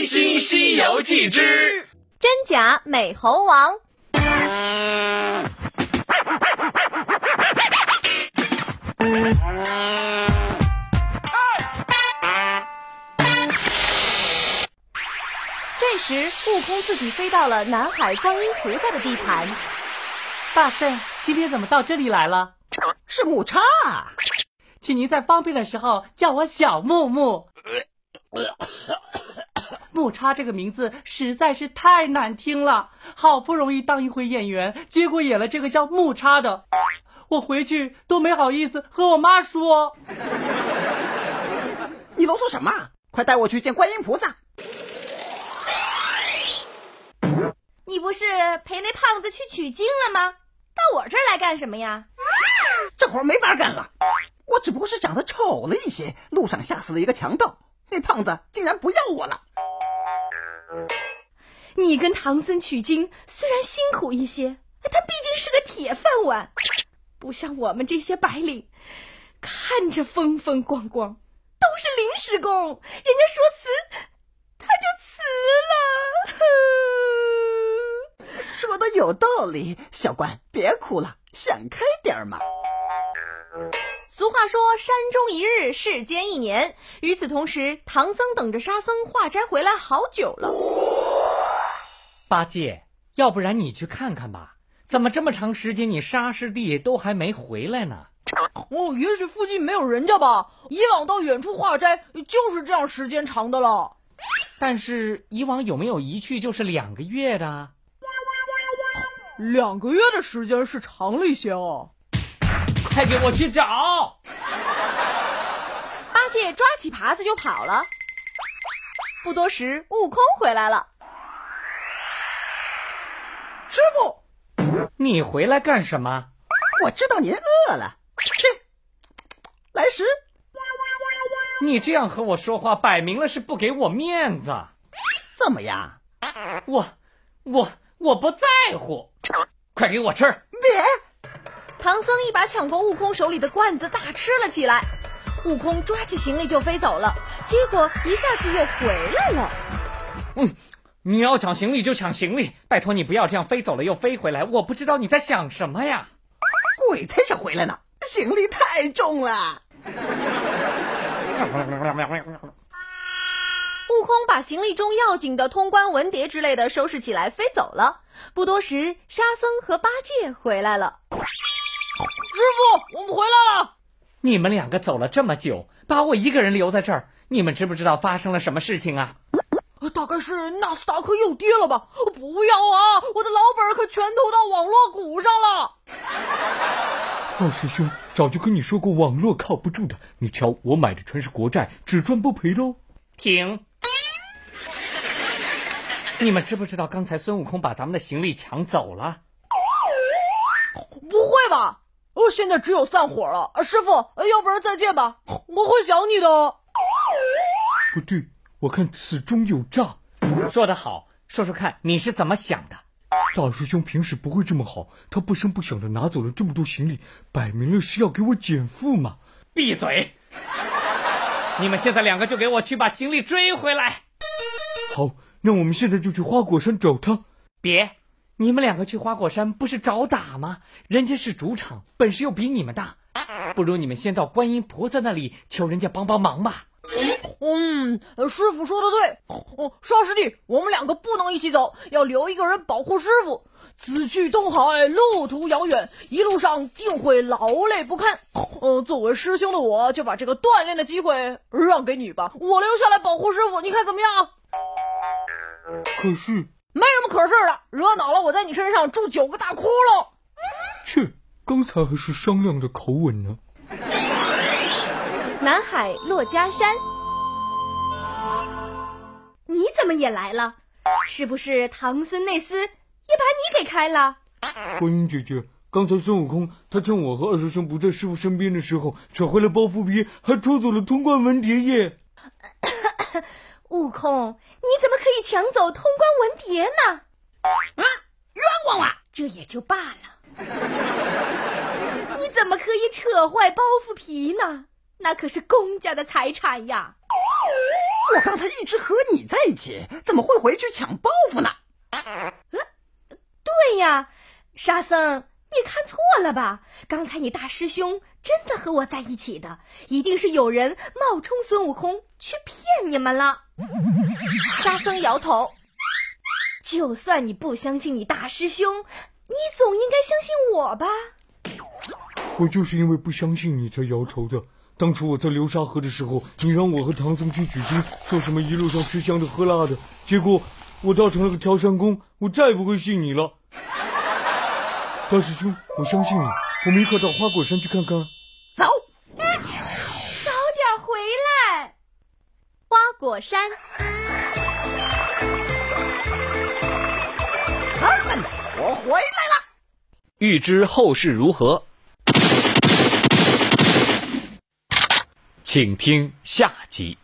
开心西游记之真假美猴王。这时，悟空自己飞到了南海观音菩萨的地盘。大圣，今天怎么到这里来了？是木叉，请您在方便的时候叫我小木木。木叉这个名字实在是太难听了，好不容易当一回演员，结果演了这个叫木叉的，我回去都没好意思和我妈说。你啰嗦什么？快带我去见观音菩萨！你不是陪那胖子去取经了吗？到我这儿来干什么呀？这活没法干了，我只不过是长得丑了一些，路上吓死了一个强盗，那胖子竟然不要我了。你跟唐僧取经虽然辛苦一些，但毕竟是个铁饭碗，不像我们这些白领，看着风风光光，都是临时工，人家说辞他就辞了。说的有道理，小关别哭了，想开点嘛。俗话说“山中一日，世间一年”。与此同时，唐僧等着沙僧化斋回来好久了。八戒，要不然你去看看吧，怎么这么长时间你沙师弟都还没回来呢？哦，也许附近没有人家吧。以往到远处化斋就是这样时间长的了。但是以往有没有一去就是两个月的？两个月的时间是长了一些哦。快给我去找！八戒抓起耙子就跑了。不多时，悟空回来了。师傅，你回来干什么？我知道您饿了，吃，来食。你这样和我说话，摆明了是不给我面子。怎么样？我，我，我不在乎。快给我吃！别！唐僧一把抢过悟空手里的罐子，大吃了起来。悟空抓起行李就飞走了，结果一下子又回来了。嗯，你要抢行李就抢行李，拜托你不要这样飞走了又飞回来。我不知道你在想什么呀？鬼才想回来呢！行李太重了。悟空把行李中要紧的通关文牒之类的收拾起来，飞走了。不多时，沙僧和八戒回来了。师傅，我们回来了。你们两个走了这么久，把我一个人留在这儿，你们知不知道发生了什么事情啊？大概是纳斯达克又跌了吧？不要啊！我的老本可全投到网络股上了。二师兄早就跟你说过，网络靠不住的。你瞧，我买的全是国债，只赚不赔喽。停！你们知不知道刚才孙悟空把咱们的行李抢走了？不会吧？我现在只有散伙了。师傅，要不然再见吧，我会想你的。不对，我看此中有诈。说得好，说说看你是怎么想的？大师兄平时不会这么好，他不声不响的拿走了这么多行李，摆明了是要给我减负嘛！闭嘴！你们现在两个就给我去把行李追回来。好，那我们现在就去花果山找他。别，你们两个去花果山不是找打吗？人家是主场，本事又比你们大，不如你们先到观音菩萨那里求人家帮帮忙吧。嗯，师傅说的对。哦，沙师弟，我们两个不能一起走，要留一个人保护师傅。此去东海，路途遥远，一路上定会劳累不堪。嗯，作为师兄的我，就把这个锻炼的机会让给你吧。我留下来保护师傅，你看怎么样？可是，没什么可是的，惹恼了我在你身上住九个大窟窿。切，刚才还是商量的口吻呢。南海珞珈山，你怎么也来了？是不是唐僧那厮也把你给开了？观音姐姐，刚才孙悟空他趁我和二师兄不在师傅身边的时候，扯回了包袱皮，还偷走了通关文牒耶！悟空，你怎么可以抢走通关文牒呢？啊，冤枉啊！这也就罢了，你怎么可以扯坏包袱皮呢？那可是公家的财产呀！我刚才一直和你在一起，怎么会回去抢包袱呢？啊对呀，沙僧，你看错了吧？刚才你大师兄真的和我在一起的，一定是有人冒充孙悟空去骗你们了。沙僧摇头，就算你不相信你大师兄，你总应该相信我吧？我就是因为不相信你才摇头的。当初我在流沙河的时候，你让我和唐僧去取经，说什么一路上吃香的喝辣的，结果我倒成了个挑山工，我再也不会信你了。大师兄，我相信你，我们一块到花果山去看看。花果山，儿们，我回来了。欲知后事如何，请听下集。